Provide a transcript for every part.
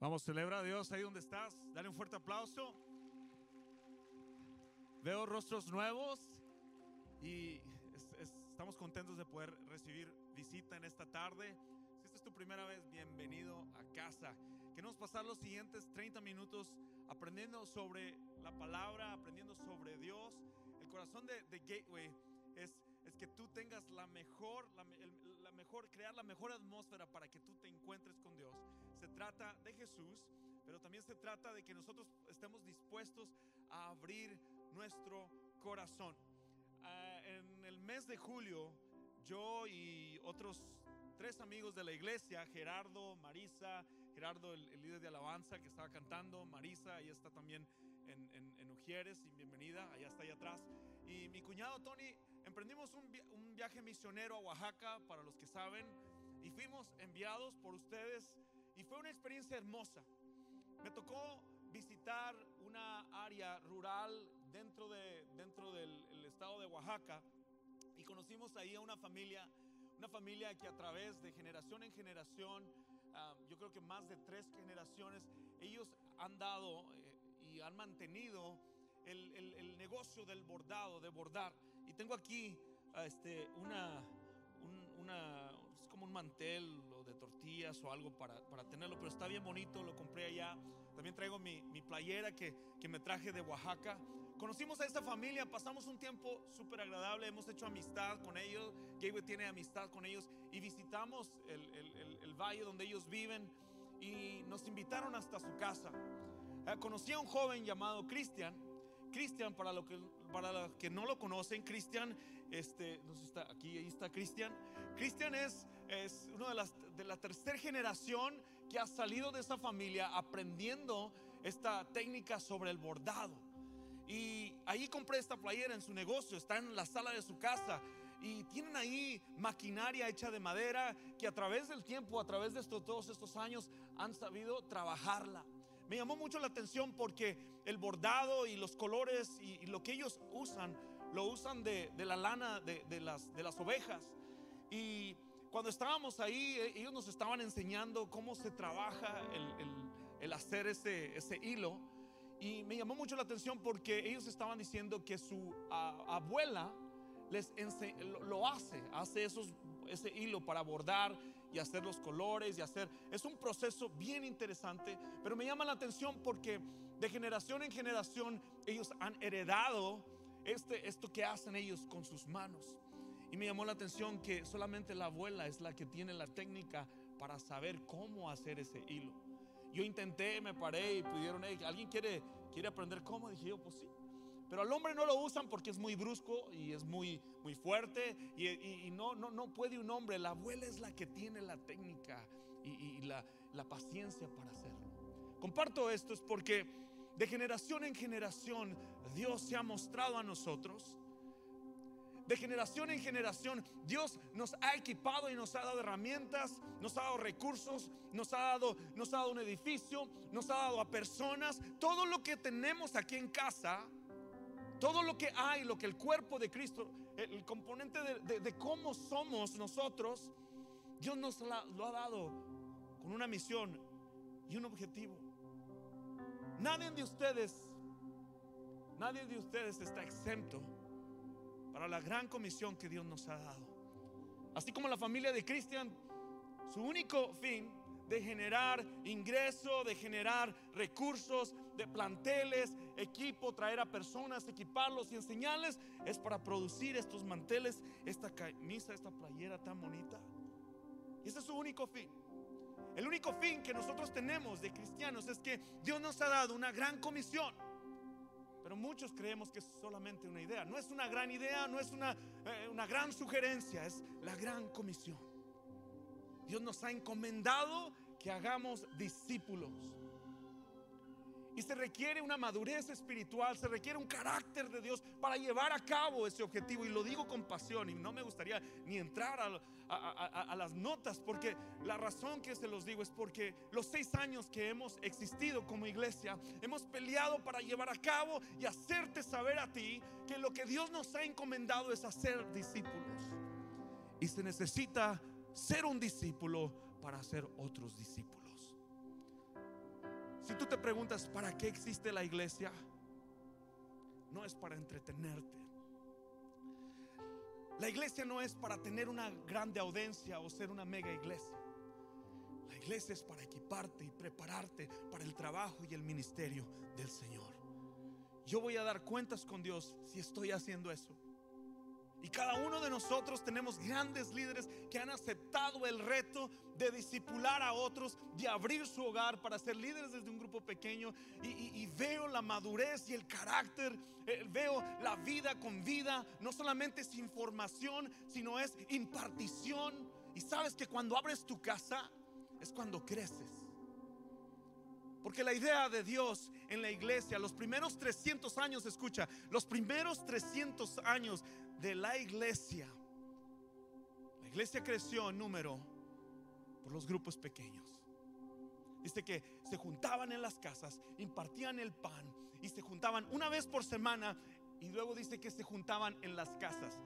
Vamos, celebra a Dios ahí donde estás. Dale un fuerte aplauso. Veo rostros nuevos y estamos contentos de poder recibir visita en esta tarde. Si esta es tu primera vez, bienvenido a casa. Queremos pasar los siguientes 30 minutos aprendiendo sobre la palabra, aprendiendo sobre Dios. El corazón de, de Gateway es es que tú tengas la mejor, la, mejor, crear la mejor atmósfera para que tú te encuentres con Dios. Se trata de Jesús, pero también se trata de que nosotros estemos dispuestos a abrir nuestro corazón. Ah, en el mes de julio, yo y otros tres amigos de la iglesia, Gerardo, Marisa, Gerardo, el, líder de alabanza que estaba cantando, Marisa, ahí está también en, en, en Ujieres, y bienvenida, allá está allá atrás. Y mi cuñado Tony emprendimos un, viaje misionero a Oaxaca, para los que saben, y fuimos enviados por ustedes y fue una experiencia hermosa. Me tocó visitar una área rural dentro, de, dentro del estado de Oaxaca y conocimos ahí a una familia, una familia que a través de generación en generación, ah, yo creo que más de tres generaciones, ellos han dado eh, y han mantenido el, negocio del bordado, de bordar. Y tengo aquí este, una, una, es como un mantel o de tortillas o algo para, para, tenerlo, pero está bien bonito, lo compré allá. También traigo mi, mi playera que, que, me traje de Oaxaca. Conocimos a esta familia, pasamos un tiempo súper agradable, hemos hecho amistad con ellos, Gabe tiene amistad con ellos y visitamos el, el, el valle donde ellos viven y nos invitaron hasta su casa. Eh, conocí a un joven llamado Cristian Cristian, para, lo que, para los que no lo conocen, Cristian, este, no está, aquí ahí está Cristian. Cristian es, es uno de, las, de la tercera generación que ha salido de esa familia aprendiendo esta técnica sobre el bordado. Y ahí compré esta playera en su negocio, está en la sala de su casa. Y tienen ahí maquinaria hecha de madera que a través del tiempo, a través de estos, todos estos años, han sabido trabajarla. Me llamó mucho la atención porque el bordado y los colores y, lo que ellos usan, lo usan de, la lana de, las, de las ovejas. Y cuando estábamos ahí, eh, ellos nos estaban enseñando cómo se trabaja el, hacer ese, ese hilo. Y me llamó mucho la atención porque ellos estaban diciendo que su abuela les lo, hace, hace esos, ese hilo para bordar y hacer los colores y hacer. Es un proceso bien interesante, pero me llama la atención porque de generación en generación ellos han heredado este, esto que hacen ellos con sus manos. Y me llamó la atención que solamente la abuela es la que tiene la técnica para saber cómo hacer ese hilo. Yo intenté, me paré y pidieron, ¿alguien quiere, quiere aprender cómo? Dije yo, pues sí. Pero al hombre no lo usan porque es muy brusco y es muy, muy fuerte y, no, no, no puede un hombre. La abuela es la que tiene la técnica y, la, la paciencia para hacerlo. Comparto esto es porque de generación en generación Dios se ha mostrado a nosotros. De generación en generación Dios nos ha equipado y nos ha dado herramientas, nos ha dado recursos, nos ha dado, nos ha dado un edificio, nos ha dado a personas. Todo lo que tenemos aquí en casa todo lo que hay, lo que el cuerpo de Cristo, el componente de, cómo somos nosotros, Dios nos lo ha dado con una misión y un objetivo. Nadie de ustedes, nadie de ustedes está exento para la gran comisión que Dios nos ha dado. Así como la familia de Cristian, su único fin de generar ingreso, de generar recursos, de planteles, equipo, traer a personas, equiparlos y enseñarles, es para producir estos manteles, esta camisa, esta playera tan bonita. Y ese es su único fin. El único fin que nosotros tenemos de cristianos es que Dios nos ha dado una gran comisión. Pero muchos creemos que es solamente una idea. No es una gran idea, no es una, eh, una gran sugerencia, es la gran comisión. Dios nos ha encomendado que hagamos discípulos. Y se requiere una madurez espiritual, se requiere un carácter de Dios para llevar a cabo ese objetivo. Y lo digo con pasión y no me gustaría ni entrar a, las notas porque la razón que se los digo es porque los seis años que hemos existido como iglesia, hemos peleado para llevar a cabo y hacerte saber a ti que lo que Dios nos ha encomendado es hacer discípulos. Y se necesita ser un discípulo para hacer otros discípulos. tú te preguntas, ¿para qué existe la iglesia? No es para entretenerte. La iglesia no es para tener una grande audiencia o ser una mega iglesia. La iglesia es para equiparte y prepararte para el trabajo y el ministerio del Señor. Yo voy a dar cuentas con Dios si estoy haciendo eso. Y cada uno de nosotros tenemos grandes líderes que han aceptado el reto de discipular a otros, de abrir su hogar para ser líderes desde un grupo pequeño. Y, veo la madurez y el carácter, eh, veo la vida con vida. No solamente es información, sino es impartición. Y sabes que cuando abres tu casa es cuando creces. Porque la idea de Dios en la iglesia, los primeros 300 años, escucha, los primeros 300 años de la iglesia, la iglesia creció en número por los grupos pequeños. Dice que se juntaban en las casas, impartían el pan y se juntaban una vez por semana y luego dice que se juntaban en las casas.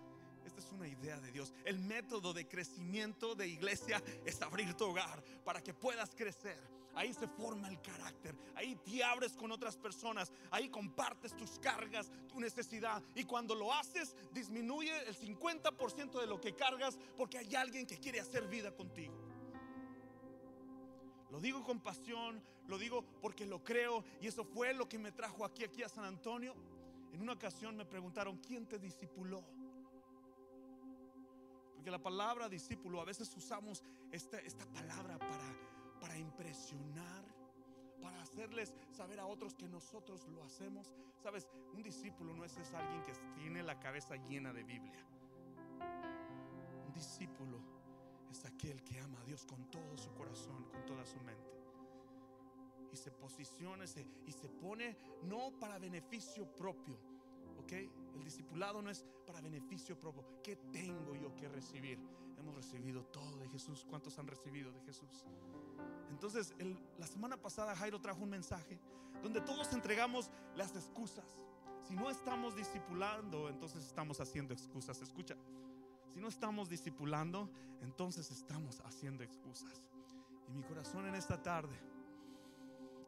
Esta es una idea de Dios. El método de crecimiento de iglesia es abrir tu hogar para que puedas crecer Ahí se forma el carácter. Ahí te abres con otras personas. Ahí compartes tus cargas, tu necesidad. Y cuando lo haces, disminuye el 50% de lo que cargas porque hay alguien que quiere hacer vida contigo. Lo digo con pasión, lo digo porque lo creo y eso fue lo que me trajo aquí, aquí a San Antonio. En una ocasión me preguntaron, ¿quién te discipuló? Porque la palabra discípulo, a veces usamos esta, esta palabra para para impresionar, para hacerles saber a otros que nosotros lo hacemos. Sabes, un discípulo no es, es alguien que tiene la cabeza llena de Biblia. Un discípulo es aquel que ama a Dios con todo su corazón, con toda su mente. Y se posiciona y se pone no para beneficio propio. ¿Ok? El discipulado no es para beneficio propio. ¿Qué tengo yo que recibir? Hemos recibido todo de Jesús. ¿Cuántos han recibido de Jesús? Entonces, la semana pasada Jairo trajo un mensaje donde todos entregamos las excusas. Si no estamos discipulando, entonces estamos haciendo excusas. Escucha, si no estamos discipulando, entonces estamos haciendo excusas. Y mi corazón en esta tarde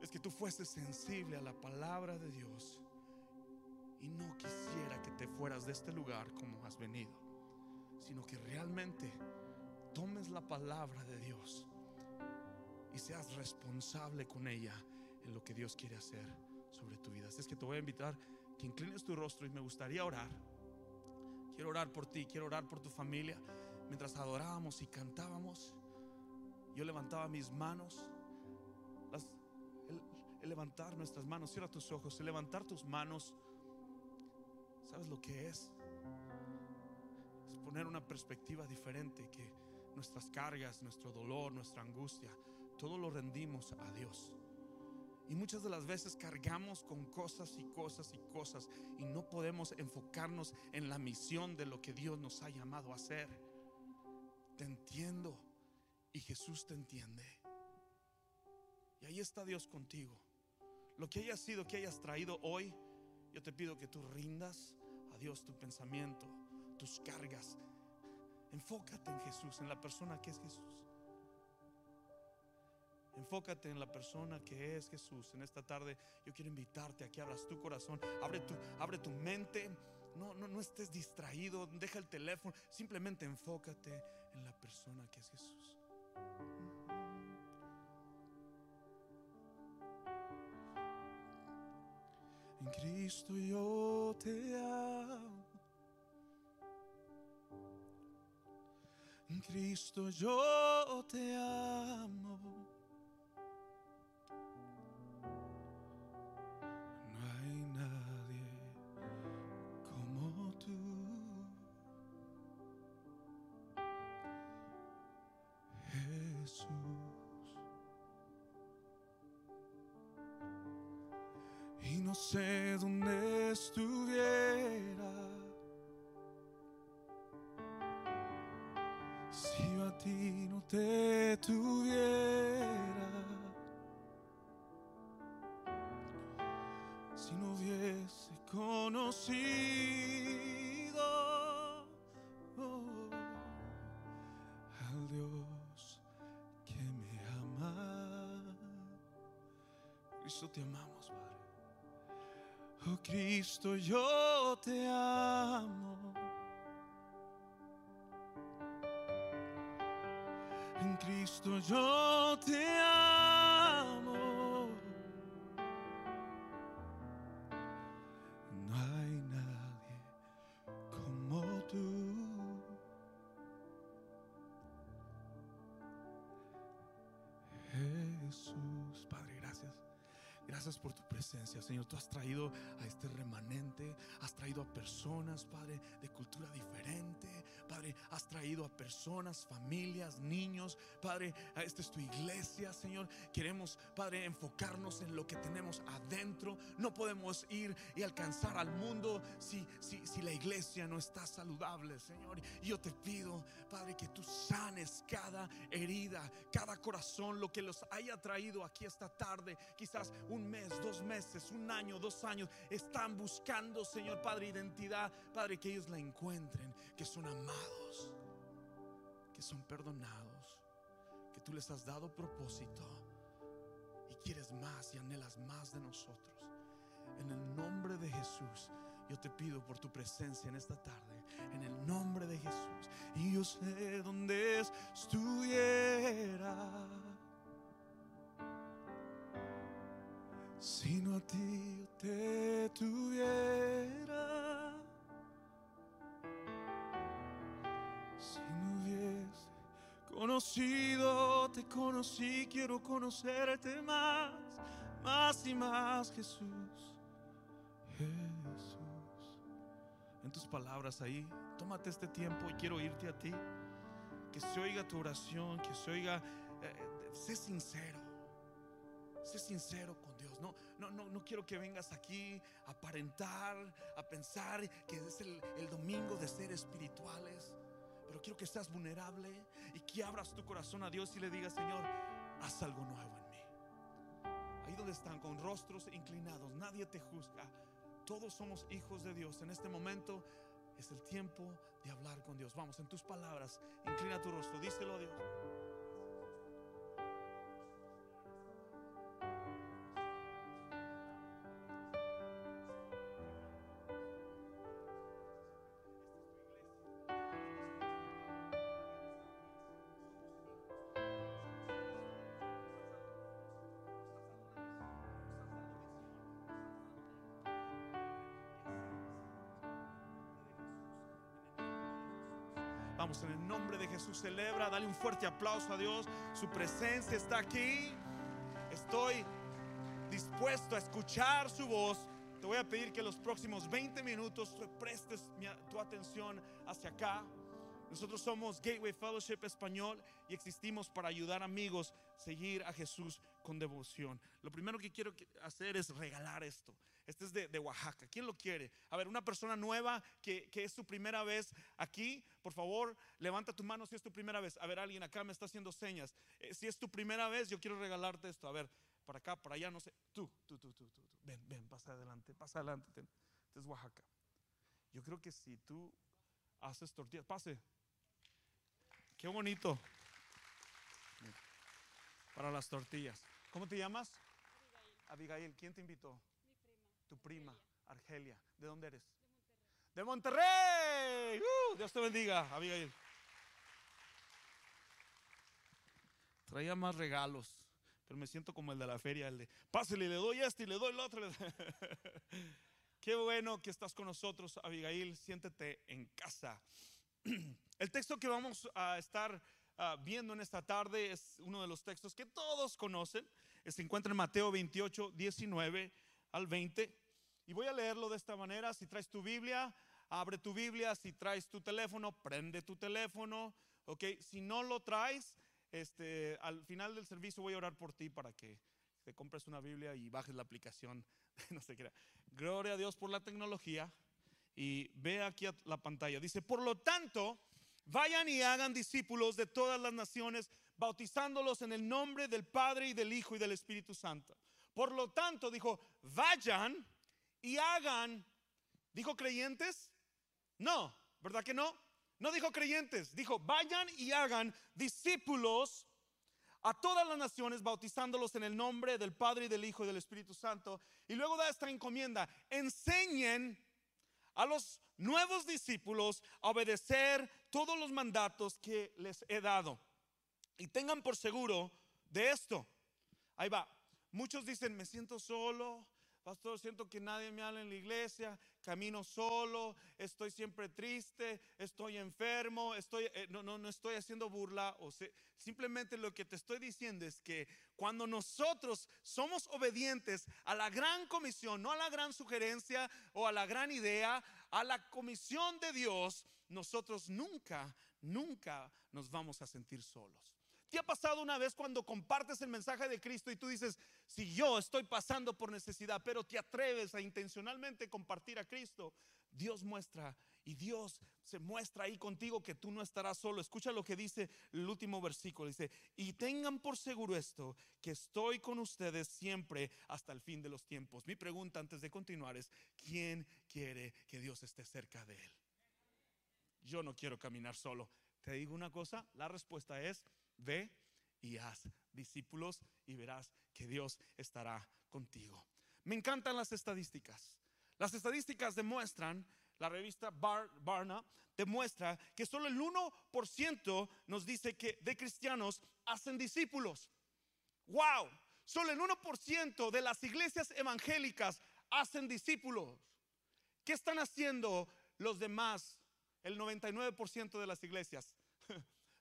es que tú fueses sensible a la palabra de Dios y no quisiera que te fueras de este lugar como has venido, sino que realmente tomes la palabra de Dios y seas responsable con ella en lo que Dios quiere hacer sobre tu vida. Así es que te voy a invitar que inclines tu rostro y me gustaría orar. Quiero orar por ti, quiero orar por tu familia. Mientras adorábamos y cantábamos, yo levantaba mis manos. el, levantar nuestras manos, cierra tus ojos, el levantar tus manos, ¿sabes lo que es? Es poner una perspectiva diferente que nuestras cargas, nuestro dolor, nuestra angustia, todo lo rendimos a Dios. Y muchas de las veces cargamos con cosas y cosas y cosas y no podemos enfocarnos en la misión de lo que Dios nos ha llamado a hacer. Te entiendo y Jesús te entiende. Y ahí está Dios contigo. Lo que haya sido, que hayas traído hoy, yo te pido que tú rindas a Dios tu pensamiento, tus cargas. Enfócate en Jesús, en la persona que es Jesús. Enfócate en la persona que es Jesús. En esta tarde yo quiero invitarte a que abras tu corazón, abre tu, abre tu mente. No, no, no estés distraído, deja el teléfono, simplemente enfócate en la persona que es Jesús. En Cristo yo te amo. En Cristo yo te amo. Sé dónde estuviera. Si yo a ti no te tuviera, si no hubiese conocido. Cristo, te amamos. Oh Cristo, yo te amo. En Cristo yo Gracias por tu presencia, Señor. Tú has traído a este remanente, has traído a personas, Padre, de cultura diferente. Has traído a personas, familias, niños. Padre, esta es tu iglesia, Señor. Queremos, Padre, enfocarnos en lo que tenemos adentro. No podemos ir y alcanzar al mundo si, si, si la iglesia no está saludable, Señor. Y yo te pido, Padre, que tú sanes cada herida, cada corazón, lo que los haya traído aquí esta tarde. Quizás un mes, dos meses, un año, dos años, están buscando, Señor Padre, identidad, Padre, que ellos la encuentren, que son amados, que son perdonados, que tú les has dado propósito y quieres más y anhelas más de nosotros. En el nombre de Jesús. Yo te pido por tu presencia en esta tarde, en el nombre de Jesús. Y yo sé dónde estuviera. Si no a ti te tuviera, si no hubiese conocido, te conocí, quiero conocerte más, más y más, Jesús, Jesús. En tus palabras ahí, tómate este tiempo y quiero irte a ti, que se oiga tu oración, que se oiga, eh, sé sincero. Sé sincero con Dios. No, no, no, no quiero que vengas aquí a aparentar, a pensar que es el, el domingo de ser espirituales. Pero quiero que seas vulnerable y que abras tu corazón a Dios y le digas, Señor, haz algo nuevo en mí. Ahí donde están, con rostros inclinados, nadie te juzga. Todos somos hijos de Dios. En este momento es el tiempo de hablar con Dios. Vamos, en tus palabras, inclina tu rostro, díselo a Dios. En el nombre de Jesús celebra, dale un fuerte aplauso a Dios. Su presencia está aquí. Estoy dispuesto a escuchar su voz. Te voy a pedir que los próximos 20 minutos prestes tu atención hacia acá. Nosotros somos Gateway Fellowship Español y existimos para ayudar amigos a seguir a Jesús con devoción. Lo primero que quiero hacer es regalar esto. Este es de, Oaxaca. ¿Quién lo quiere? A ver, una persona nueva que, es su primera vez aquí, por favor, levanta tu mano si es tu primera vez. A ver, alguien acá me está haciendo señas. Eh, si es tu primera vez, yo quiero regalarte esto. A ver, para acá, para allá, no sé. Tú, tú, tú, tú, tú. Ven, ven, pasa adelante, pasa adelante. Este es Oaxaca. Yo creo que si tú haces tortillas, pase. Qué bonito. Para las tortillas. ¿Cómo te llamas? Abigail. Abigail. ¿Quién te invitó? tu prima, Argelia. ¿De dónde eres? De Monterrey. Uh, Dios te bendiga, Abigail. Traía más regalos, pero me siento como el de la feria, el de pásele, le doy este y le doy el otro. Qué bueno que estás con nosotros, Abigail. Siéntete en casa. El texto que vamos a estar ah, viendo en esta tarde es uno de los textos que todos conocen. Se encuentra en Mateo 28, 19 al 20. Y voy a leerlo de esta manera. Si traes tu Biblia, abre tu Biblia. Si traes tu teléfono, prende tu teléfono. Ok, si no lo traes, este, al final del servicio voy a orar por ti para que te compres una Biblia y bajes la aplicación. no sé qué. Gloria a Dios por la tecnología. Y ve aquí a la pantalla. Dice, por lo tanto, vayan y hagan discípulos de todas las naciones, bautizándolos en el nombre del Padre y del Hijo y del Espíritu Santo por lo tanto, dijo, vayan y hagan. ¿Dijo creyentes? No, ¿verdad que no? No dijo creyentes, dijo, vayan y hagan discípulos a todas las naciones, bautizándolos en el nombre del Padre y del Hijo y del Espíritu Santo. Y luego da esta encomienda, enseñen a los nuevos discípulos a obedecer todos los mandatos que les he dado. Y tengan por seguro de esto. Ahí va. Muchos dicen, me siento solo, Pastor, siento que nadie me habla en la iglesia, camino solo, estoy siempre triste, estoy enfermo, estoy, eh, no, no, no estoy haciendo burla. O simplemente lo que te estoy diciendo es que cuando nosotros somos obedientes a la gran comisión, no a la gran sugerencia o a la gran idea, a la comisión de Dios, nosotros nunca, nunca nos vamos a sentir solos. ¿Te ha pasado una vez cuando compartes el mensaje de Cristo y tú dices, si yo estoy pasando por necesidad, pero te atreves a intencionalmente compartir a Cristo? Dios muestra y Dios se muestra ahí contigo que tú no estarás solo. Escucha lo que dice el último versículo. Dice, y tengan por seguro esto, que estoy con ustedes siempre hasta el fin de los tiempos. Mi pregunta antes de continuar es, ¿quién quiere que Dios esté cerca de él? Yo no quiero caminar solo. Te digo una cosa, la respuesta es, Ve y haz discípulos y verás que Dios estará contigo. Me encantan las estadísticas. Las estadísticas demuestran, la revista Barna demuestra que solo el 1% nos dice que de cristianos hacen discípulos. ¡Wow! Solo el 1% de las iglesias evangélicas hacen discípulos. ¿Qué están haciendo los demás, el 99% de las iglesias?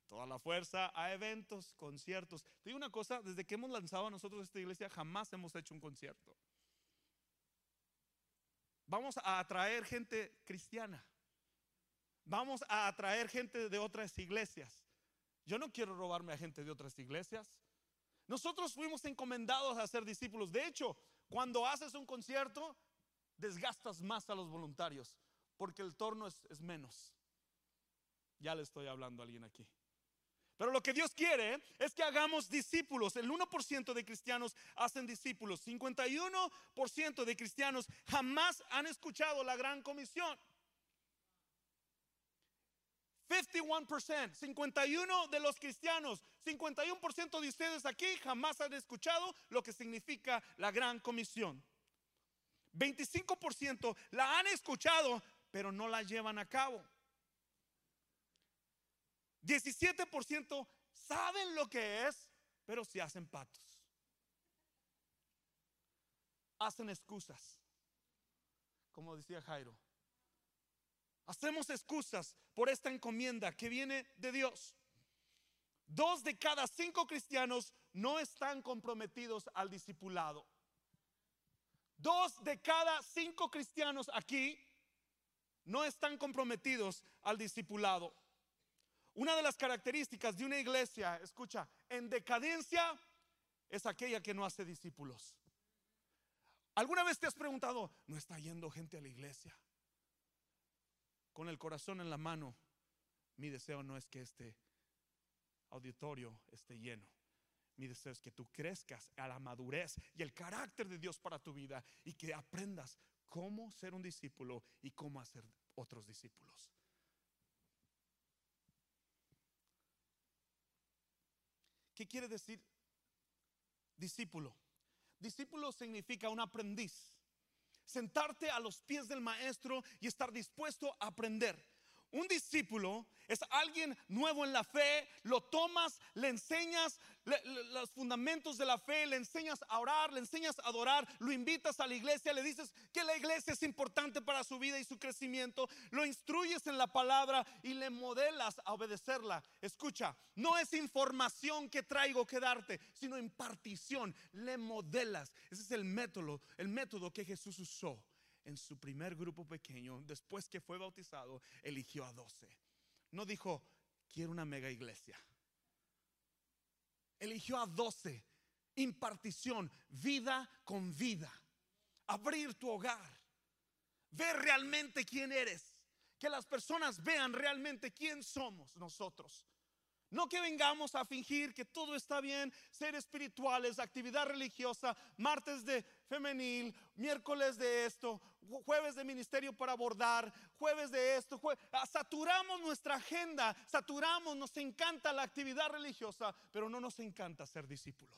Toda la fuerza a eventos, conciertos. Te digo una cosa, desde que hemos lanzado a nosotros esta iglesia, jamás hemos hecho un concierto. Vamos a atraer gente cristiana. Vamos a atraer gente de otras iglesias. Yo no quiero robarme a gente de otras iglesias. Nosotros fuimos encomendados a ser discípulos. De hecho, cuando haces un concierto, desgastas más a los voluntarios, porque el torno es, es menos. Ya le estoy hablando a alguien aquí. Pero lo que Dios quiere es que hagamos discípulos. El 1% de cristianos hacen discípulos. 51% de cristianos jamás han escuchado la gran comisión. 51%, 51 de los cristianos, 51% de ustedes aquí jamás han escuchado lo que significa la gran comisión. 25% la han escuchado, pero no la llevan a cabo. 17% saben lo que es, pero se hacen patos. Hacen excusas, como decía Jairo. Hacemos excusas por esta encomienda que viene de Dios. Dos de cada cinco cristianos no están comprometidos al discipulado. Dos de cada cinco cristianos aquí no están comprometidos al discipulado. Una de las características de una iglesia, escucha, en decadencia es aquella que no hace discípulos. ¿Alguna vez te has preguntado, no está yendo gente a la iglesia? Con el corazón en la mano, mi deseo no es que este auditorio esté lleno. Mi deseo es que tú crezcas a la madurez y el carácter de Dios para tu vida y que aprendas cómo ser un discípulo y cómo hacer otros discípulos. ¿Qué quiere decir discípulo? Discípulo significa un aprendiz. Sentarte a los pies del maestro y estar dispuesto a aprender. Un discípulo es alguien nuevo en la fe, lo tomas, le enseñas los fundamentos de la fe, le enseñas a orar, le enseñas a adorar, lo invitas a la iglesia, le dices que la iglesia es importante para su vida y su crecimiento, lo instruyes en la palabra y le modelas a obedecerla. Escucha, no es información que traigo que darte, sino impartición, le modelas. Ese es el método, el método que Jesús usó en su primer grupo pequeño, después que fue bautizado, eligió a doce. No dijo, quiero una mega iglesia. Eligió a doce. Impartición, vida con vida. Abrir tu hogar. Ver realmente quién eres. Que las personas vean realmente quién somos nosotros. No que vengamos a fingir que todo está bien, ser espirituales, actividad religiosa, martes de femenil, miércoles de esto, jueves de ministerio para abordar, jueves de esto. Ah, saturamos nuestra agenda, saturamos, nos encanta la actividad religiosa, pero no nos encanta ser discípulos.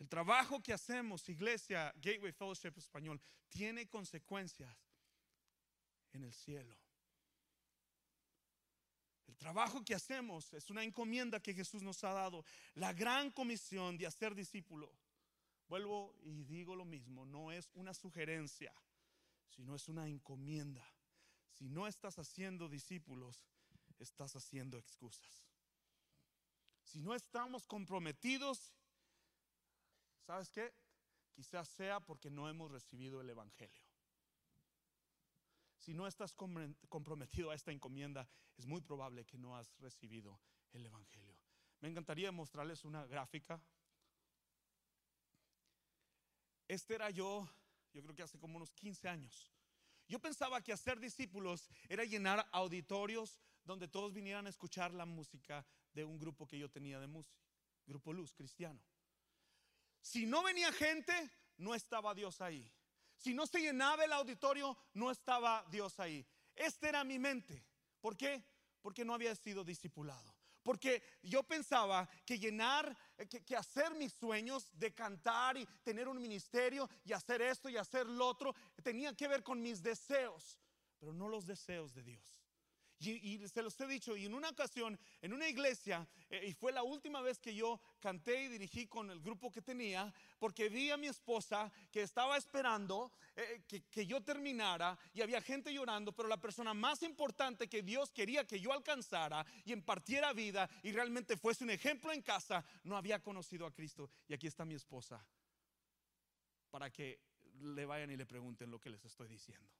El trabajo que hacemos, iglesia, Gateway Fellowship Español, tiene consecuencias en el cielo. El trabajo que hacemos es una encomienda que Jesús nos ha dado, la gran comisión de hacer discípulo. Vuelvo y digo lo mismo, no es una sugerencia, sino es una encomienda. Si no estás haciendo discípulos, estás haciendo excusas. Si no estamos comprometidos, ¿sabes qué? Quizás sea porque no hemos recibido el Evangelio si no estás comprometido a esta encomienda, es muy probable que no has recibido el Evangelio. Me encantaría mostrarles una gráfica. Este era yo, yo creo que hace como unos 15 años. Yo pensaba que hacer discípulos era llenar auditorios donde todos vinieran a escuchar la música de un grupo que yo tenía de música, Grupo Luz Cristiano. Si no venía gente, no estaba Dios ahí. Si no se llenaba el auditorio, no estaba Dios ahí. Esta era mi mente. ¿Por qué? Porque no había sido discipulado. Porque yo pensaba que llenar, eh, que, hacer mis sueños de cantar y tener un ministerio y hacer esto y hacer lo otro, tenía que ver con mis deseos, pero no los deseos de Dios. Y, se los he dicho, y en una ocasión, en una iglesia, eh, y fue la última vez que yo canté y dirigí con el grupo que tenía, porque vi a mi esposa que estaba esperando eh, que, que yo terminara y había gente llorando, pero la persona más importante que Dios quería que yo alcanzara y impartiera vida y realmente fuese un ejemplo en casa, no había conocido a Cristo. Y aquí está mi esposa, para que le vayan y le pregunten lo que les estoy diciendo.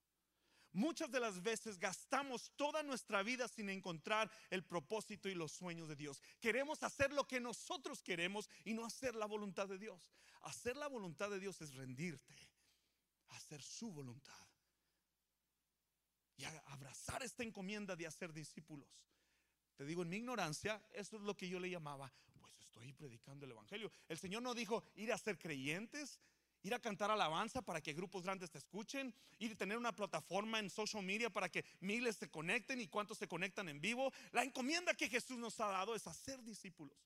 Muchas de las veces gastamos toda nuestra vida sin encontrar el propósito y los sueños de Dios. Queremos hacer lo que nosotros queremos y no hacer la voluntad de Dios. Hacer la voluntad de Dios es rendirte, hacer su voluntad y abrazar esta encomienda de hacer discípulos. Te digo, en mi ignorancia, eso es lo que yo le llamaba, pues estoy predicando el Evangelio. El Señor no dijo ir a ser creyentes, ir a cantar alabanza para que grupos grandes te escuchen, ir a tener una plataforma en social media para que miles se conecten y cuántos se conectan en vivo. La encomienda que Jesús nos ha dado es hacer discípulos.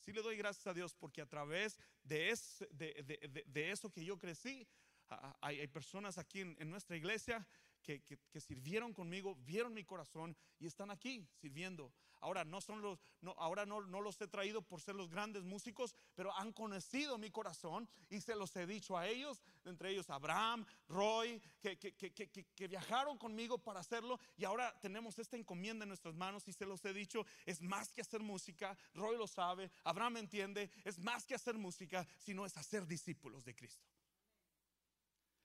Sí le doy gracias a Dios porque a través de, de, eso que yo crecí, hay, personas aquí en nuestra iglesia que, sirvieron conmigo, vieron mi corazón y están aquí sirviendo. Ahora no son los, no, ahora no, no, los he traído por ser los grandes músicos, pero han conocido mi corazón y se los he dicho a ellos, entre ellos Abraham, Roy, que, que viajaron conmigo para hacerlo y ahora tenemos esta encomienda en nuestras manos y se los he dicho, es más que hacer música, Roy lo sabe, Abraham entiende, es más que hacer música, sino es hacer discípulos de Cristo.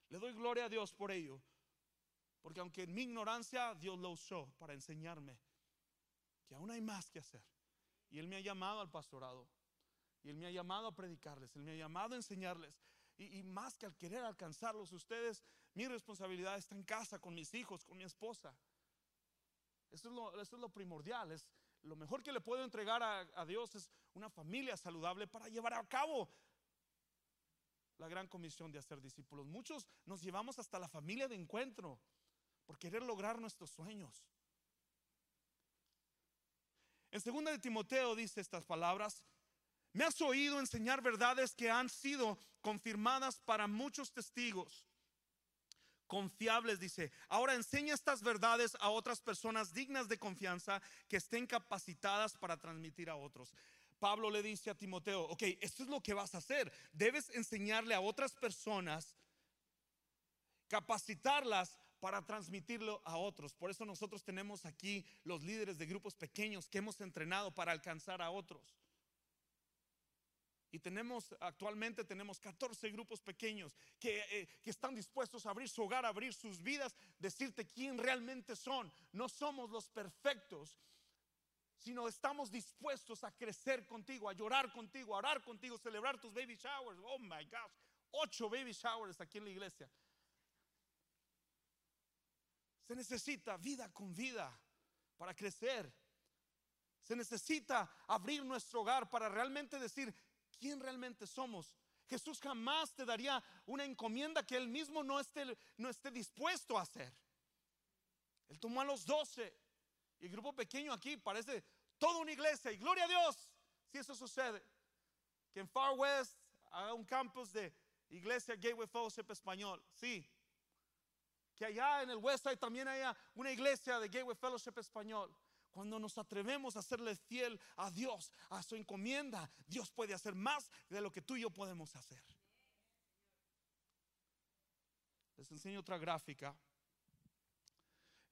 Le doy gloria a Dios por ello, porque aunque en mi ignorancia Dios lo usó para enseñarme que aún hay más que hacer. Y Él me ha llamado al pastorado. Y Él me ha llamado a predicarles. Él me ha llamado a enseñarles. Y, más que al querer alcanzarlos ustedes, mi responsabilidad está en casa, con mis hijos, con mi esposa. Eso es lo, eso es lo primordial. Es, lo mejor que le puedo entregar a, a Dios es una familia saludable para llevar a cabo la gran comisión de hacer discípulos. Muchos nos llevamos hasta la familia de encuentro por querer lograr nuestros sueños. En segunda de Timoteo dice estas palabras, me has oído enseñar verdades que han sido confirmadas para muchos testigos confiables, dice. Ahora enseña estas verdades a otras personas dignas de confianza que estén capacitadas para transmitir a otros. Pablo le dice a Timoteo, ok, esto es lo que vas a hacer. Debes enseñarle a otras personas, capacitarlas para transmitirlo a otros. Por eso nosotros tenemos aquí los líderes de grupos pequeños que hemos entrenado para alcanzar a otros. Y tenemos, actualmente tenemos 14 grupos pequeños que, eh, que, están dispuestos a abrir su hogar, abrir sus vidas, decirte quién realmente son. No somos los perfectos, sino estamos dispuestos a crecer contigo, a llorar contigo, a orar contigo, celebrar tus baby showers. Oh my gosh, ocho baby showers aquí en la iglesia. Se necesita vida con vida para crecer. Se necesita abrir nuestro hogar para realmente decir quién realmente somos. Jesús jamás te daría una encomienda que él mismo no esté, no esté dispuesto a hacer. Él tomó a los doce y el grupo pequeño aquí parece toda una iglesia y gloria a Dios si eso sucede. Que en Far West haga un campus de iglesia Gateway Fellowship Español, sí. Que allá en el West Side también haya una iglesia de Gateway Fellowship Español. Cuando nos atrevemos a serle fiel a Dios, a su encomienda, Dios puede hacer más de lo que tú y yo podemos hacer. Les enseño otra gráfica.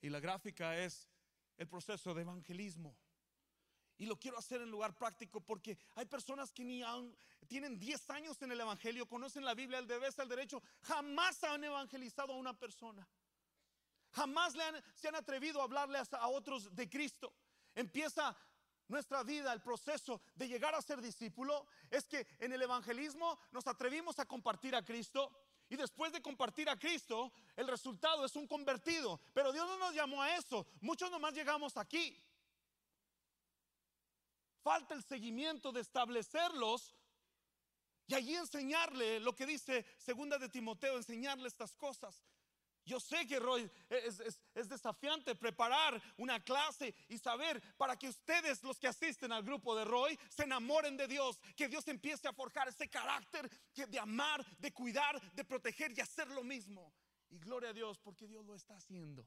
Y la gráfica es el proceso de evangelismo. Y lo quiero hacer en lugar práctico porque hay personas que ni aún tienen 10 años en el Evangelio, conocen la Biblia, el deber, el derecho, jamás han evangelizado a una persona. Jamás se han atrevido a hablarle a otros de Cristo. Empieza nuestra vida, el proceso de llegar a ser discípulo, es que en el evangelismo nos atrevimos a compartir a Cristo. Y después de compartir a Cristo, el resultado es un convertido. Pero Dios no nos llamó a eso. Muchos nomás llegamos aquí. Falta el seguimiento de establecerlos y allí enseñarle lo que dice segunda de Timoteo, enseñarle estas cosas. Yo sé que Roy es, desafiante preparar una clase y saber para que ustedes, los que asisten al grupo de Roy, se enamoren de Dios, que Dios empiece a forjar ese carácter de amar, de cuidar, de proteger y hacer lo mismo. Y gloria a Dios porque Dios lo está haciendo.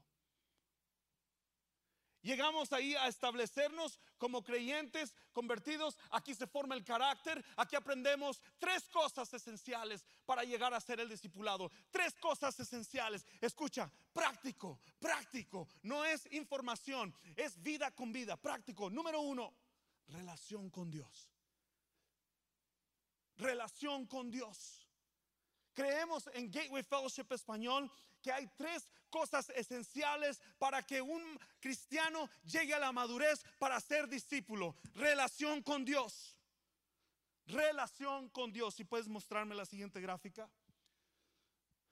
Llegamos ahí a establecernos como creyentes convertidos. Aquí se forma el carácter. Aquí aprendemos tres cosas esenciales para llegar a ser el discipulado. Tres cosas esenciales. Escucha, práctico, práctico. No es información, es vida con vida. Práctico. Número uno, relación con Dios. Relación con Dios. Creemos en Gateway Fellowship Español que hay tres cosas esenciales para que un cristiano llegue a la madurez para ser discípulo. Relación con Dios. Relación con Dios. Si puedes mostrarme la siguiente gráfica.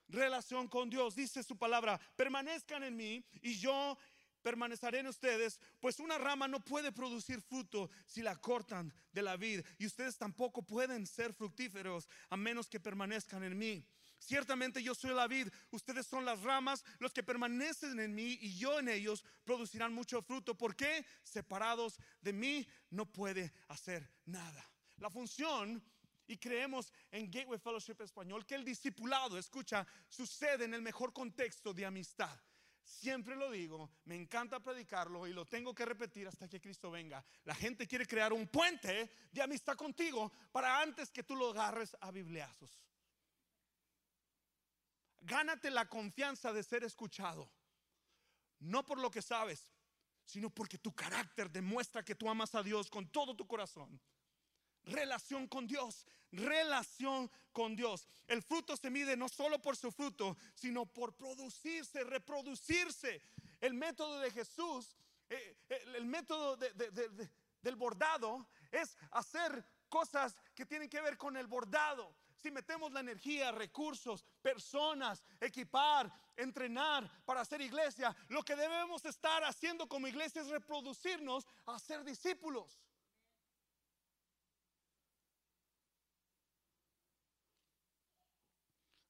Relación con Dios. Dice su palabra, permanezcan en mí y yo permaneceré en ustedes, pues una rama no puede producir fruto si la cortan de la vid, y ustedes tampoco pueden ser fructíferos a menos que permanezcan en mí. Ciertamente yo soy la vid, ustedes son las ramas, los que permanecen en mí y yo en ellos producirán mucho fruto. ¿Por qué? Separados de mí no puede hacer nada. La función y creemos en Gateway Fellowship Español que el discipulado, escucha, sucede en el mejor contexto de amistad. Siempre lo digo, me encanta predicarlo y lo tengo que repetir hasta que Cristo venga. La gente quiere crear un puente de amistad contigo para antes que tú lo agarres a bibliazos. Gánate la confianza de ser escuchado. No por lo que sabes, sino porque tu carácter demuestra que tú amas a Dios con todo tu corazón. Relación con Dios, relación con Dios. El fruto se mide no solo por su fruto, sino por producirse, reproducirse. El método de Jesús, eh, el, método del bordado es hacer cosas que tienen que ver con el bordado si metemos la energía, recursos, personas, equipar, entrenar para hacer iglesia, lo que debemos estar haciendo como iglesia es reproducirnos a ser discípulos.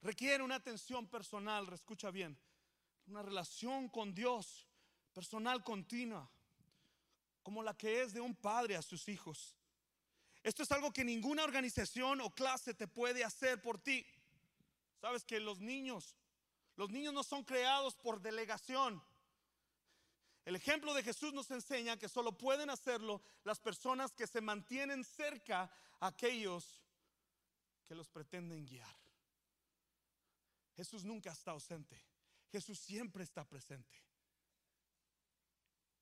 Requiere una atención personal, escucha bien, una relación con Dios personal continua, como la que es de un padre a sus hijos. Esto es algo que ninguna organización o clase te puede hacer por ti. Sabes que los niños, los niños no son creados por delegación. El ejemplo de Jesús nos enseña que solo pueden hacerlo las personas que se mantienen cerca a aquellos que los pretenden guiar. Jesús nunca está ausente. Jesús siempre está presente.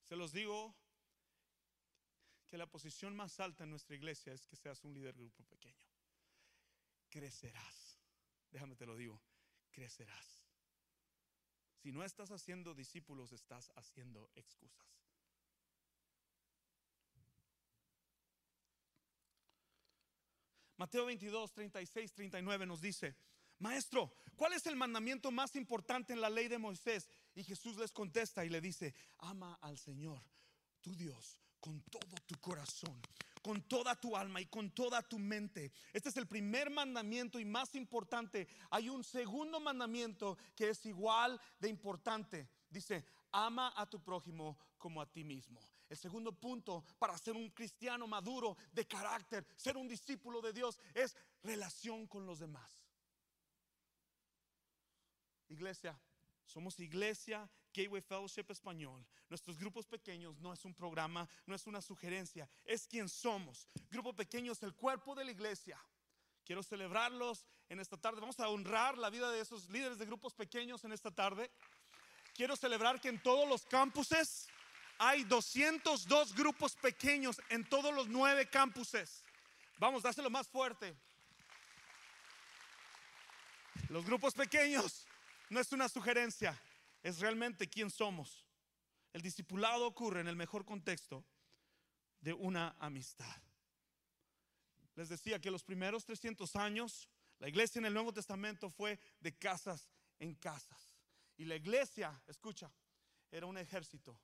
Se los digo que la posición más alta en nuestra iglesia es que seas un líder de grupo pequeño. Crecerás. Déjame te lo digo, crecerás. Si no estás haciendo discípulos, estás haciendo excusas. Mateo 22, 36, 39 nos dice, Maestro, ¿cuál es el mandamiento más importante en la ley de Moisés? Y Jesús les contesta y le dice, ama al Señor tu Dios con todo tu corazón, con toda tu alma y con toda tu mente. Este es el primer mandamiento y más importante. Hay un segundo mandamiento que es igual de importante. Dice, ama a tu prójimo como a ti mismo. El segundo punto para ser un cristiano maduro de carácter, ser un discípulo de Dios, es relación con los demás. Iglesia, somos iglesia Gateway Fellowship Español. Nuestros grupos pequeños no es un programa, no es una sugerencia, es quien somos. Grupo pequeño es el cuerpo de la iglesia. Quiero celebrarlos en esta tarde. Vamos a honrar la vida de esos líderes de grupos pequeños en esta tarde. Quiero celebrar que en todos los campuses hay 202 grupos pequeños en todos los nueve campuses. Vamos, dáselo más fuerte. Los grupos pequeños no es una sugerencia, es realmente quién somos. El discipulado ocurre en el mejor contexto de una amistad. Les decía que los primeros 300 años, la iglesia en el Nuevo Testamento fue de casas en casas. Y la iglesia, escucha, era un ejército,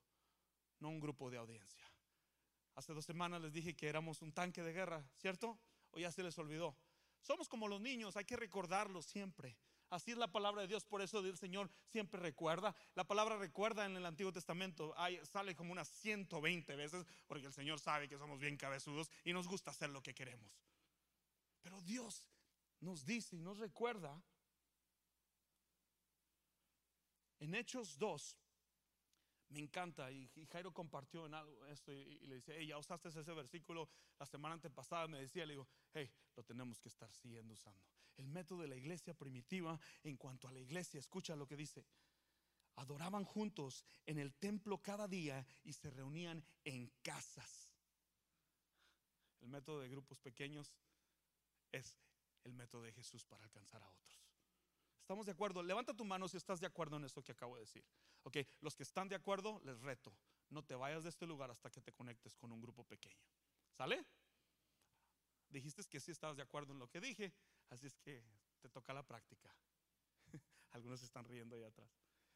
no un grupo de audiencia. Hace dos semanas les dije que éramos un tanque de guerra, ¿cierto? O ya se les olvidó. Somos como los niños, hay que recordarlo siempre. Así es la palabra de Dios, por eso el Señor siempre recuerda. La palabra recuerda en el Antiguo Testamento sale como unas 120 veces, porque el Señor sabe que somos bien cabezudos y nos gusta hacer lo que queremos. Pero Dios nos dice y nos recuerda en Hechos 2, me encanta, y, Jairo compartió en algo esto y, le dice, hey, ya usaste ese versículo la semana antepasada, me decía, le digo, hey, lo tenemos que estar siguiendo usando el método de la iglesia primitiva en cuanto a la iglesia. Escucha lo que dice. Adoraban juntos en el templo cada día y se reunían en casas. El método de grupos pequeños es el método de Jesús para alcanzar a otros. ¿Estamos de acuerdo? Levanta tu mano si estás de acuerdo en esto que acabo de decir. Ok, los que están de acuerdo, les reto. No te vayas de este lugar hasta que te conectes con un grupo pequeño. ¿Sale? Dijiste que sí estabas de acuerdo en lo que dije. Así es que te toca la práctica. Algunos están riendo ahí atrás.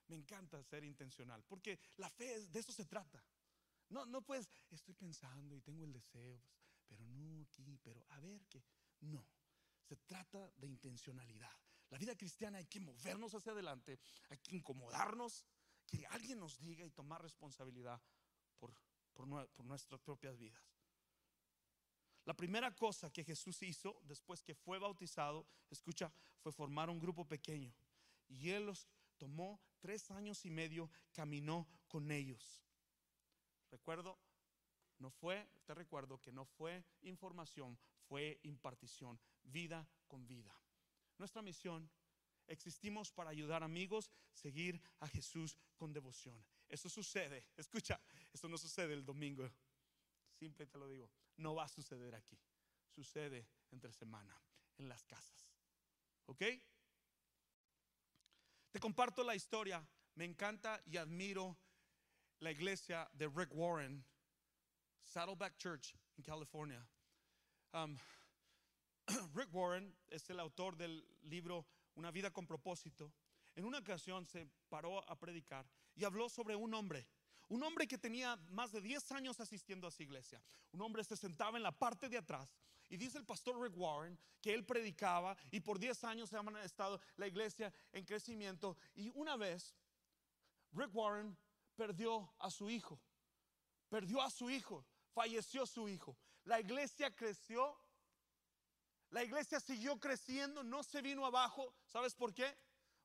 Me encanta ser intencional, porque la fe de eso se trata. No, no puedes, estoy pensando y tengo el deseo, pues, pero no aquí, pero a ver que no. Se trata de intencionalidad. La vida cristiana hay que movernos hacia adelante, hay que incomodarnos, que alguien nos diga y tomar responsabilidad por, por nuestras propias vidas. La primera cosa que Jesús hizo después que fue bautizado, escucha, fue formar un grupo pequeño. Y Él los tomó tres años y medio, caminó con ellos. Recuerdo, no fue, te recuerdo que no fue información, fue impartición, vida con vida. Nuestra misión, existimos para ayudar amigos, seguir a Jesús con devoción. Eso sucede, escucha, esto no sucede el domingo, simple te lo digo no va a suceder aquí. Sucede entre semana, en las casas. ¿Ok? Te comparto la historia. Me encanta y admiro la iglesia de Rick Warren, Saddleback Church en California. Um, Rick Warren es el autor del libro Una vida con propósito. En una ocasión se paró a predicar y habló sobre un hombre un hombre que tenía más de 10 años asistiendo a su iglesia. Un hombre se sentaba en la parte de atrás y dice el pastor Rick Warren que él predicaba y por 10 años se ha estado la iglesia en crecimiento. Y una vez Rick Warren perdió a su hijo. Perdió a su hijo. Falleció su hijo. La iglesia creció. La iglesia siguió creciendo, no se vino abajo. ¿Sabes por qué?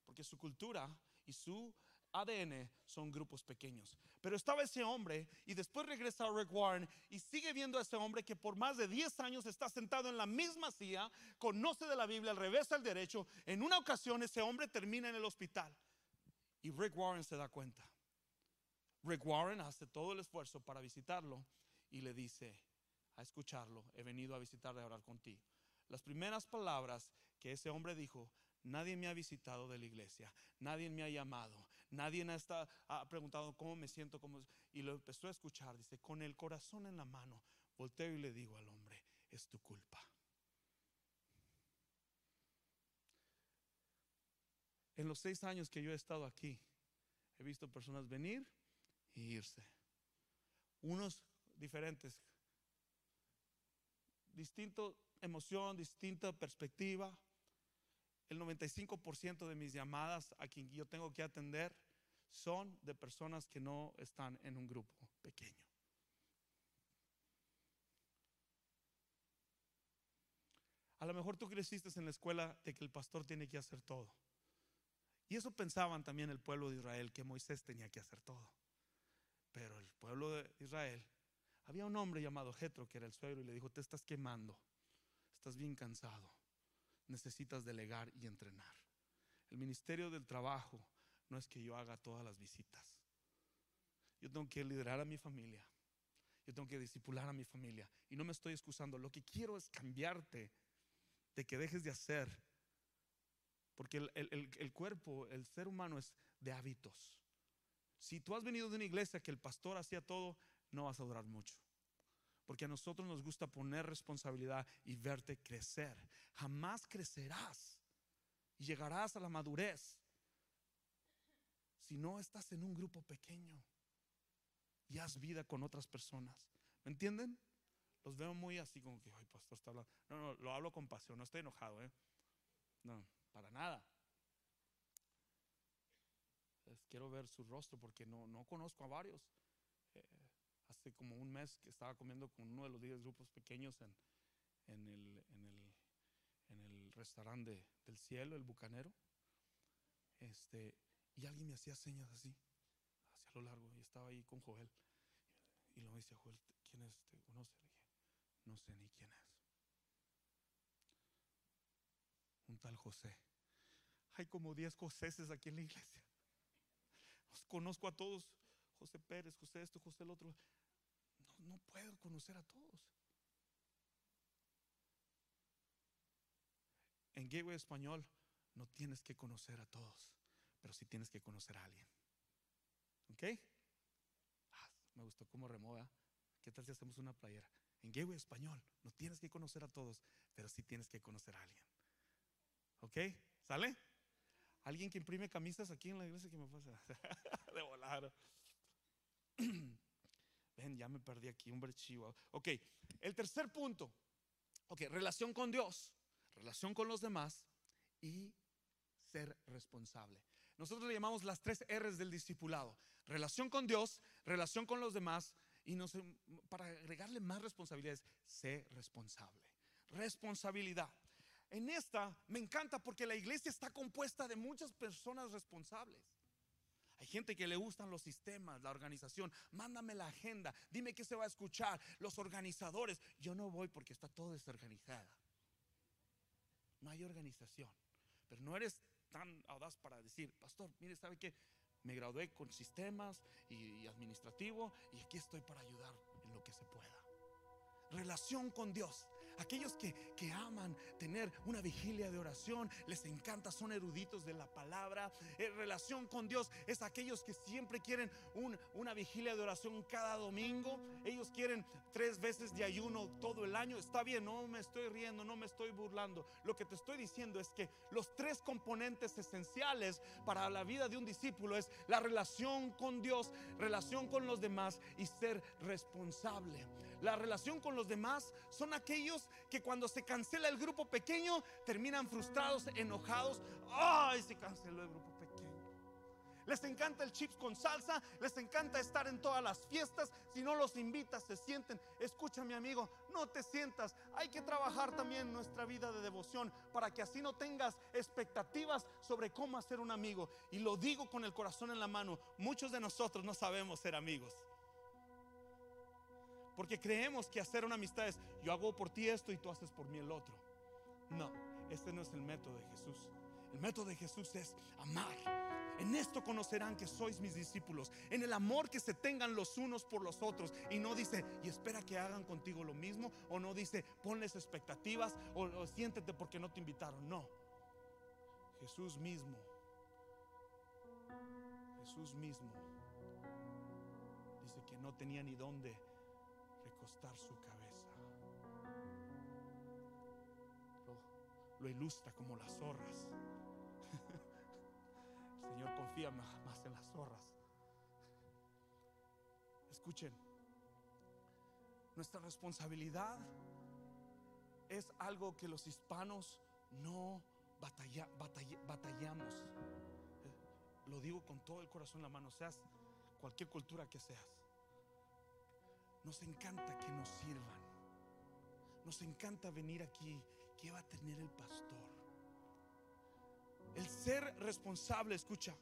Porque su cultura y su ADN son grupos pequeños. Pero estaba ese hombre y después regresa Rick Warren y sigue viendo a ese hombre que por más de 10 años está sentado en la misma silla, conoce de la Biblia al revés al derecho. En una ocasión ese hombre termina en el hospital y Rick Warren se da cuenta. Rick Warren hace todo el esfuerzo para visitarlo y le dice, a escucharlo, he venido a visitarle a orar contigo. Las primeras palabras que ese hombre dijo, nadie me ha visitado de la iglesia, nadie me ha llamado, Nadie ha, ha preguntado cómo me siento, cómo, y lo empezó a escuchar. Dice, con el corazón en la mano, volteo y le digo al hombre, es tu culpa. En los seis años que yo he estado aquí, he visto personas venir y irse. unos diferentes. Distinto emoción, distinta perspectiva. El 95% de mis llamadas a quien yo tengo que atender son de personas que no están en un grupo pequeño. A lo mejor tú creciste en la escuela de que el pastor tiene que hacer todo. Y eso pensaban también el pueblo de Israel, que Moisés tenía que hacer todo. Pero el pueblo de Israel, había un hombre llamado Jetro, que era el suegro, y le dijo, te estás quemando, estás bien cansado, necesitas delegar y entrenar. El ministerio del trabajo no es que yo haga todas las visitas. Yo tengo que liderar a mi familia. Yo tengo que discipular a mi familia. Y no me estoy excusando. Lo que quiero es cambiarte de que dejes de hacer. Porque el, cuerpo, el ser humano es de hábitos. Si tú has venido de una iglesia que el pastor hacía todo, no vas a durar mucho. Porque a nosotros nos gusta poner responsabilidad y verte crecer. Jamás crecerás y llegarás a la madurez si no estás en un grupo pequeño y haz vida con otras personas. ¿Me entienden? Los veo muy así como que, ay, pastor está hablando. No, no, lo hablo con pasión, no estoy enojado, ¿eh? No, para nada. quiero ver su rostro porque no, no conozco a varios. Eh, hace como un mes que estaba comiendo con uno de los 10 grupos pequeños en, en, el, en, el, en el restaurante del cielo, el bucanero. Este, y alguien me hacía señas así, hacia lo largo, y estaba ahí con Joel. Y luego dice Joel, ¿quién es? ¿Te conoce? Le dije, no sé ni quién es. Un tal José. Hay como 10 Joséses aquí en la iglesia. Los conozco a todos. José Pérez, José esto, José el otro. No, puedo conocer a todos. En Gateway Español no tienes que conocer a todos pero si tienes que conocer a alguien. ¿Ok? Ah, me gustó cómo remoda. ¿Qué tal si hacemos una playera? En Gateway Español, no tienes que conocer a todos, pero sí tienes que conocer a alguien. ¿Ok? ¿Sale? ¿Alguien que imprime camisas aquí en la iglesia que me pasa? de volar. Ven, ya me perdí aquí, un archivo. Ok, el tercer punto. Ok, relación con Dios, relación con los demás y ser responsable. Nosotros le llamamos las tres R's del discipulado. Relación con Dios, relación con los demás y para agregarle más responsabilidades, sé responsable. Responsabilidad. En esta me encanta porque la iglesia está compuesta de muchas personas responsables. Hay gente que le gustan los sistemas, la organización. Mándame la agenda, dime qué se va a escuchar. Los organizadores. Yo no voy porque está todo desorganizada. No hay organización. Pero no eres tan audaz para decir, pastor, mire, ¿sabe qué? Me gradué con sistemas y, administrativo y aquí estoy para ayudar en lo que se pueda. Relación con Dios. Aquellos que, aman tener una vigilia de oración, les encanta, son eruditos de la palabra. En relación con Dios es aquellos que siempre quieren una vigilia de oración cada domingo. Ellos quieren tres veces de ayuno todo el año. Está bien, no me estoy riendo, no me estoy burlando. Lo que te estoy diciendo es que los tres componentes esenciales para la vida de un discípulo es la relación con Dios, relación con los demás y ser responsable. La relación con los demás son aquellos que cuando se cancela el grupo pequeño terminan frustrados, enojados. ¡Ay, se canceló el grupo pequeño! Les encanta el chips con salsa, les encanta estar en todas las fiestas. Si no los invitas, se sienten. Escucha, mi amigo, no te sientas. Hay que trabajar también nuestra vida de devoción para que así no tengas expectativas sobre cómo hacer un amigo. Y lo digo con el corazón en la mano. Muchos de nosotros no sabemos ser amigos. Porque creemos que hacer una amistad es yo hago por ti esto y tú haces por mí el otro. No, este no es el método de Jesús. El método de Jesús es amar. En esto conocerán que sois mis discípulos, en el amor que se tengan los unos por los otros. Y no dice, y espera que hagan contigo lo mismo, o no dice, ponles expectativas, o, o siéntete porque no te invitaron. No, Jesús mismo, Jesús mismo dice que no tenía ni dónde su cabeza. Lo, ilustra como las zorras. El Señor confía más, en las zorras. Escuchen, Nuestra responsabilidad es algo que los hispanos no batalla, batalla, batallamos. Eh, Lo digo con todo el corazón en la mano, seas cualquier cultura que seas. Nos encanta que nos sirvan. Nos encanta venir aquí. ¿Qué va a tener el pastor? El ser responsable, escucha.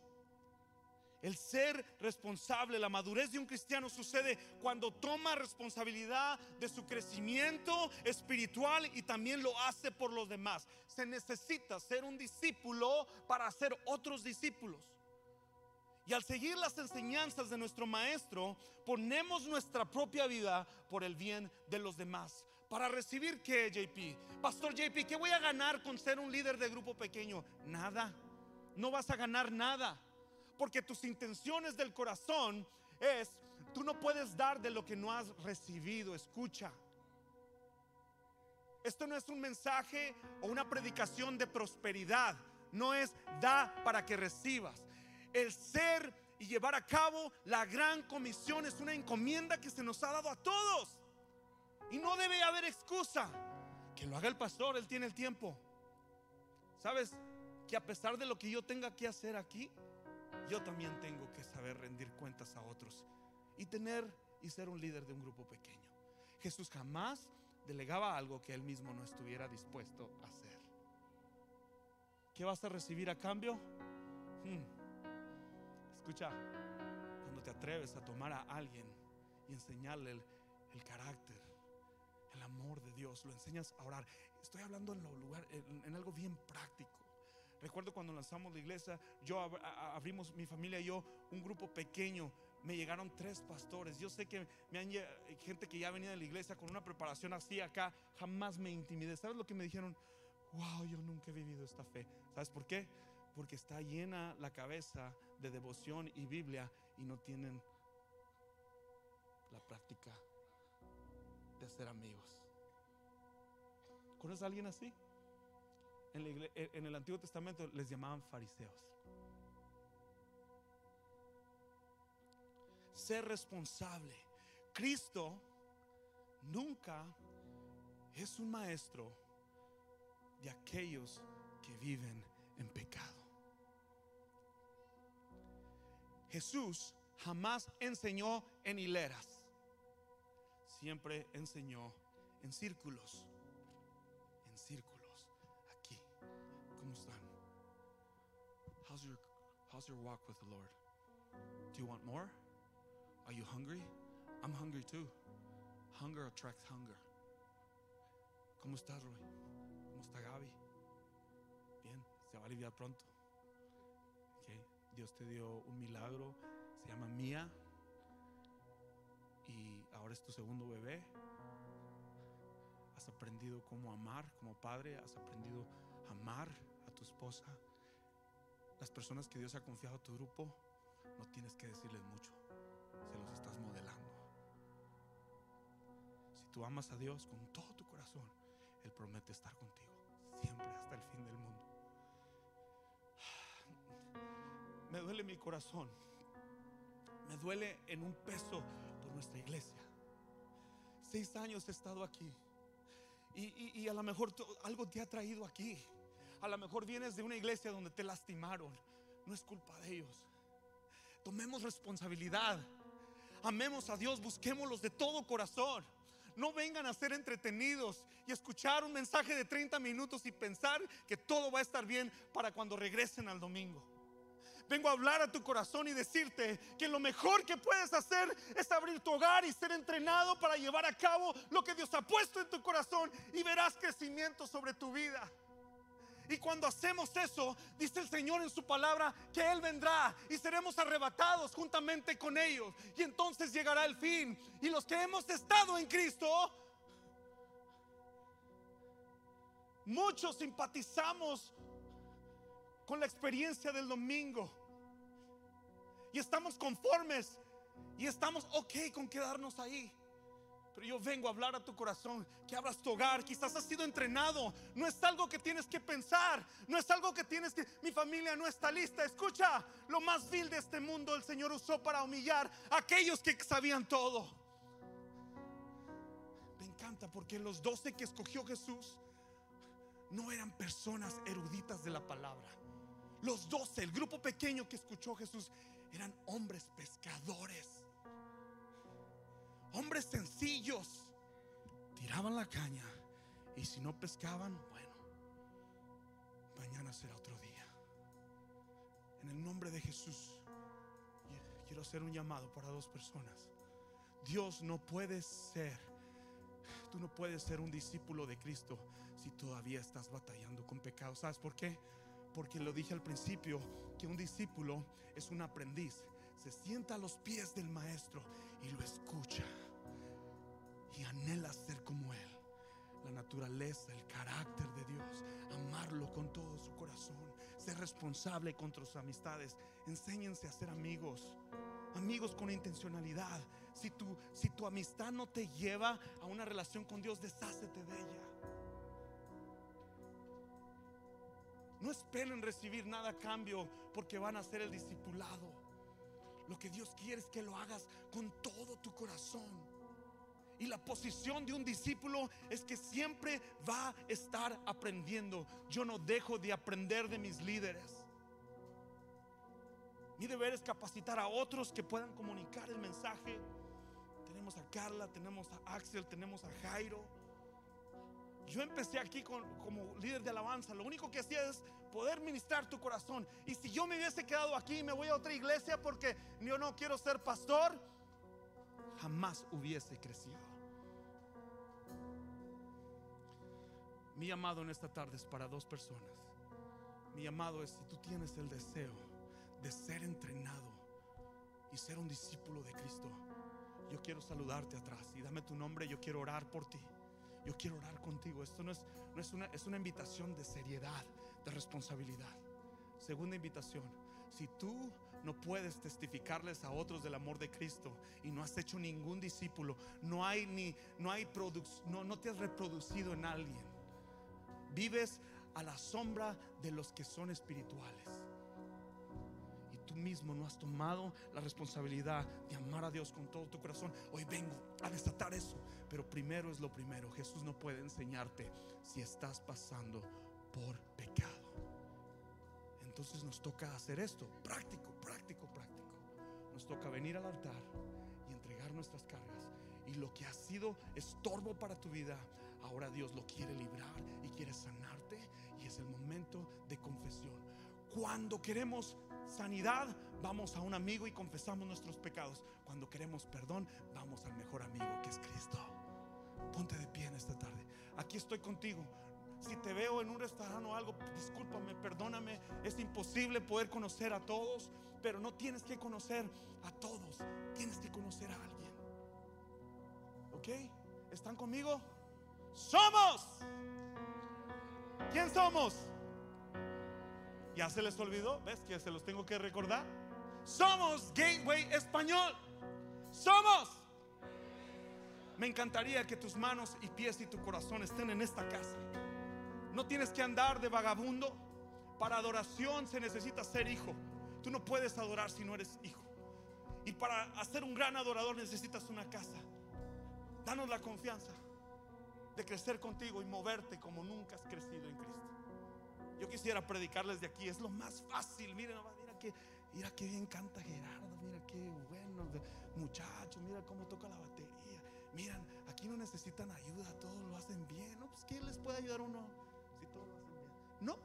El ser responsable, la madurez de un cristiano sucede cuando toma responsabilidad de su crecimiento espiritual y también lo hace por los demás. Se necesita ser un discípulo para hacer otros discípulos. Y al seguir las enseñanzas de nuestro maestro, ponemos nuestra propia vida por el bien de los demás. Para recibir qué, JP? Pastor JP, ¿qué voy a ganar con ser un líder de grupo pequeño? Nada. No vas a ganar nada. Porque tus intenciones del corazón es, tú no puedes dar de lo que no has recibido. Escucha. Esto no es un mensaje o una predicación de prosperidad. No es da para que recibas. El ser y llevar a cabo la gran comisión es una encomienda que se nos ha dado a todos. Y no debe haber excusa. Que lo haga el pastor, él tiene el tiempo. ¿Sabes? Que a pesar de lo que yo tenga que hacer aquí, yo también tengo que saber rendir cuentas a otros y tener y ser un líder de un grupo pequeño. Jesús jamás delegaba algo que él mismo no estuviera dispuesto a hacer. ¿Qué vas a recibir a cambio? Hmm. Escucha, cuando te atreves a tomar a alguien y enseñarle el, el carácter, el amor de Dios, lo enseñas a orar. Estoy hablando en, lo lugar, en, en algo bien práctico. Recuerdo cuando lanzamos la iglesia, yo ab- abrimos mi familia y yo un grupo pequeño. Me llegaron tres pastores. Yo sé que me han gente que ya venía de la iglesia con una preparación así acá. Jamás me intimidé. ¿Sabes lo que me dijeron? Wow, yo nunca he vivido esta fe. ¿Sabes por qué? Porque está llena la cabeza de devoción y Biblia y no tienen la práctica de ser amigos. ¿Conoces a alguien así? En, en el Antiguo Testamento les llamaban fariseos. Ser responsable. Cristo nunca es un maestro de aquellos que viven en pecado. Jesús jamás enseñó en hileras, siempre enseñó en círculos, en círculos. Aquí, ¿cómo están? How's your How's your walk with the Lord? Do you want more? Are you hungry? I'm hungry too. Hunger attracts hunger. ¿Cómo estás, Roy? ¿Cómo está Gaby? Bien, se va a aliviar pronto. Dios te dio un milagro, se llama Mía. Y ahora es tu segundo bebé. Has aprendido cómo amar como padre, has aprendido a amar a tu esposa. Las personas que Dios ha confiado a tu grupo, no tienes que decirles mucho, se los estás modelando. Si tú amas a Dios con todo tu corazón, Él promete estar contigo siempre hasta el fin del mundo. Me duele mi corazón, me duele en un peso por nuestra iglesia. Seis años he estado aquí y, y- a lo mejor algo te ha traído aquí. A lo mejor vienes de una iglesia donde te lastimaron. No es culpa de ellos. Tomemos responsabilidad. Amemos a Dios, busquémoslos de todo corazón. No vengan a ser entretenidos y escuchar un mensaje de 30 minutos y pensar que todo va a estar bien para cuando regresen al domingo. Vengo a hablar a tu corazón y decirte que lo mejor que puedes hacer es abrir tu hogar y ser entrenado para llevar a cabo lo que Dios ha puesto en tu corazón y verás crecimiento sobre tu vida. Y cuando hacemos eso, dice el Señor en su palabra que Él vendrá y seremos arrebatados juntamente con ellos. Y entonces llegará el fin. Y los que hemos estado en Cristo, muchos simpatizamos con la experiencia del domingo. Y estamos conformes y estamos ok con quedarnos ahí. Pero yo vengo a hablar a tu corazón, que abras tu hogar, quizás has sido entrenado, no es algo que tienes que pensar, no es algo que tienes que, mi familia no está lista, escucha, lo más vil de este mundo el Señor usó para humillar a aquellos que sabían todo. encanta porque los doce que escogió Jesús no eran personas eruditas de la palabra. Los doce, el grupo pequeño que escuchó Jesús, eran hombres pescadores. Hombres sencillos. Tiraban la caña y si no pescaban, bueno, mañana será otro día. En el nombre de Jesús, quiero hacer un llamado para dos personas. Dios no puede ser, tú no puedes ser un discípulo de Cristo si todavía estás batallando con pecado. ¿Sabes por qué? Porque lo dije al principio, que un discípulo es un aprendiz. Se sienta a los pies del maestro y lo escucha. Y anhela ser como él. La naturaleza, el carácter de Dios. Amarlo con todo su corazón. Ser responsable contra sus amistades. Enséñense a ser amigos. Amigos con intencionalidad. Si tu, si tu amistad no te lleva a una relación con Dios, deshácete de ella. No esperen recibir nada a cambio porque van a ser el discipulado. Lo que Dios quiere es que lo hagas con todo tu corazón. Y la posición de un discípulo es que siempre va a estar aprendiendo. Yo no dejo de aprender de mis líderes. Mi deber es capacitar a otros que puedan comunicar el mensaje. Tenemos a Carla, tenemos a Axel, tenemos a Jairo. Yo empecé aquí como líder de alabanza. Lo único que hacía es poder ministrar tu corazón. Y si yo me hubiese quedado aquí y me voy a otra iglesia porque yo no quiero ser pastor, jamás hubiese crecido. Mi llamado en esta tarde es para dos personas. Mi llamado es si tú tienes el deseo de ser entrenado y ser un discípulo de Cristo, yo quiero saludarte atrás y dame tu nombre, yo quiero orar por ti. Yo quiero orar contigo. Esto no es, no es, una, es una invitación de seriedad, de responsabilidad. Segunda invitación, si tú no puedes testificarles a otros del amor de Cristo y no has hecho ningún discípulo, no hay ni no hay no, no te has reproducido en alguien. Vives a la sombra de los que son espirituales. Tú mismo no has tomado la responsabilidad de amar a Dios con todo tu corazón. Hoy vengo a desatar eso. Pero primero es lo primero. Jesús no puede enseñarte si estás pasando por pecado. Entonces nos toca hacer esto, práctico, práctico, práctico. Nos toca venir al altar y entregar nuestras cargas. Y lo que ha sido estorbo para tu vida, ahora Dios lo quiere librar y quiere sanarte. Y es el momento de confesión. Cuando queremos sanidad, vamos a un amigo y confesamos nuestros pecados. Cuando queremos perdón, vamos al mejor amigo que es Cristo. Ponte de pie en esta tarde. Aquí estoy contigo. Si te veo en un restaurante o algo, discúlpame, perdóname. Es imposible poder conocer a todos, pero no tienes que conocer a todos. Tienes que conocer a alguien. ¿Ok? ¿Están conmigo? Somos. ¿Quién somos? ¿Ya se les olvidó? ¿Ves que se los tengo que recordar? Somos Gateway Español. Somos. Me encantaría que tus manos y pies y tu corazón estén en esta casa. No tienes que andar de vagabundo. Para adoración se necesita ser hijo. Tú no puedes adorar si no eres hijo. Y para hacer un gran adorador necesitas una casa. Danos la confianza de crecer contigo y moverte como nunca has crecido en Cristo. Yo quisiera predicarles de aquí, es lo más fácil. Miren, mira que, mira que bien canta Gerardo, mira qué bueno muchacho, mira cómo toca la batería miran, aquí no necesitan ayuda, todos lo hacen bien. ¿No? Pues ¿quién les puede ayudar uno si todos lo hacen bien? No,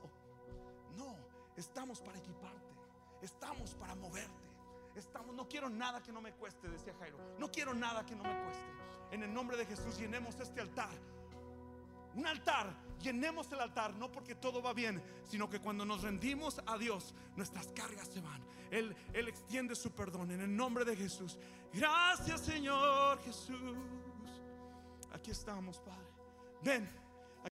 no, estamos para equiparte, estamos para moverte. Estamos, no quiero nada que no me cueste, decía Jairo. No quiero nada que no me cueste. En el nombre de Jesús llenemos este altar. Un altar, llenemos el altar, no porque todo va bien, sino que cuando nos rendimos a Dios, nuestras cargas se van. Él, Él extiende su perdón en el nombre de Jesús. Gracias Señor Jesús. Aquí estamos, Padre. Ven.